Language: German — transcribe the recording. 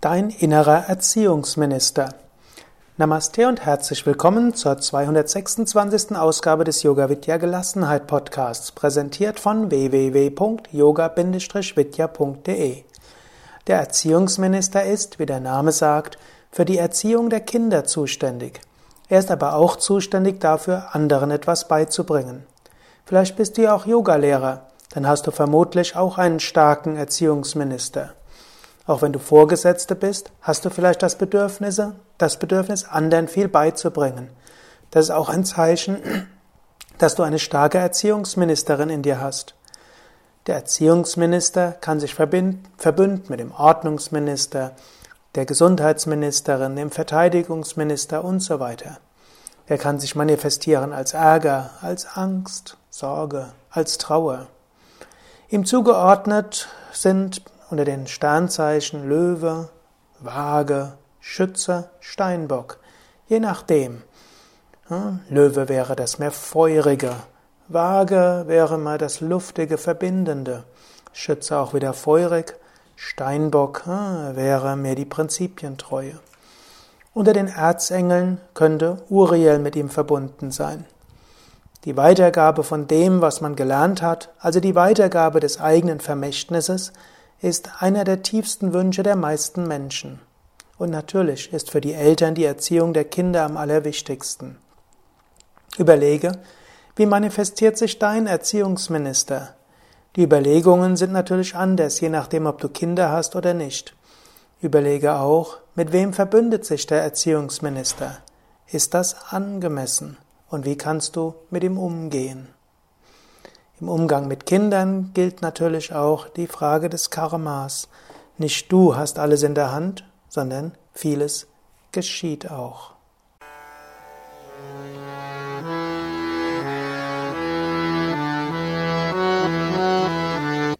Dein innerer Erziehungsminister. Namaste und herzlich willkommen zur 226. Ausgabe des Yoga Vidya Gelassenheit Podcasts, präsentiert von www.yoga-vidya.de. Der Erziehungsminister ist, wie der Name sagt, für die Erziehung der Kinder zuständig. Er ist aber auch zuständig dafür, anderen etwas beizubringen. Vielleicht bist du ja auch Yogalehrer, dann hast du vermutlich auch einen starken Erziehungsminister. Auch wenn du Vorgesetzte bist, hast du vielleicht das Bedürfnis, das Bedürfnis, anderen viel beizubringen. Das ist auch ein Zeichen, dass du eine starke Erziehungsministerin in dir hast. Der Erziehungsminister kann sich verbünden mit dem Ordnungsminister, der Gesundheitsministerin, dem Verteidigungsminister und so weiter. Er kann sich manifestieren als Ärger, als Angst, Sorge, als Trauer. Ihm zugeordnet sind unter den Sternzeichen Löwe, Waage, Schütze, Steinbock. Je nachdem. Löwe wäre das mehr feurige, Waage wäre mal das luftige, verbindende, Schütze auch wieder feurig, Steinbock wäre mehr die Prinzipientreue. Unter den Erzengeln könnte Uriel mit ihm verbunden sein. Die Weitergabe von dem, was man gelernt hat, also die Weitergabe des eigenen Vermächtnisses, ist einer der tiefsten Wünsche der meisten Menschen. Und natürlich ist für die Eltern die Erziehung der Kinder am allerwichtigsten. Überlege, wie manifestiert sich dein Erziehungsminister? Die Überlegungen sind natürlich anders, je nachdem, ob du Kinder hast oder nicht. Überlege auch, mit wem verbündet sich der Erziehungsminister? Ist das angemessen? Und wie kannst du mit ihm umgehen? Im Umgang mit Kindern gilt natürlich auch die Frage des Karmas. Nicht du hast alles in der Hand, sondern vieles geschieht auch.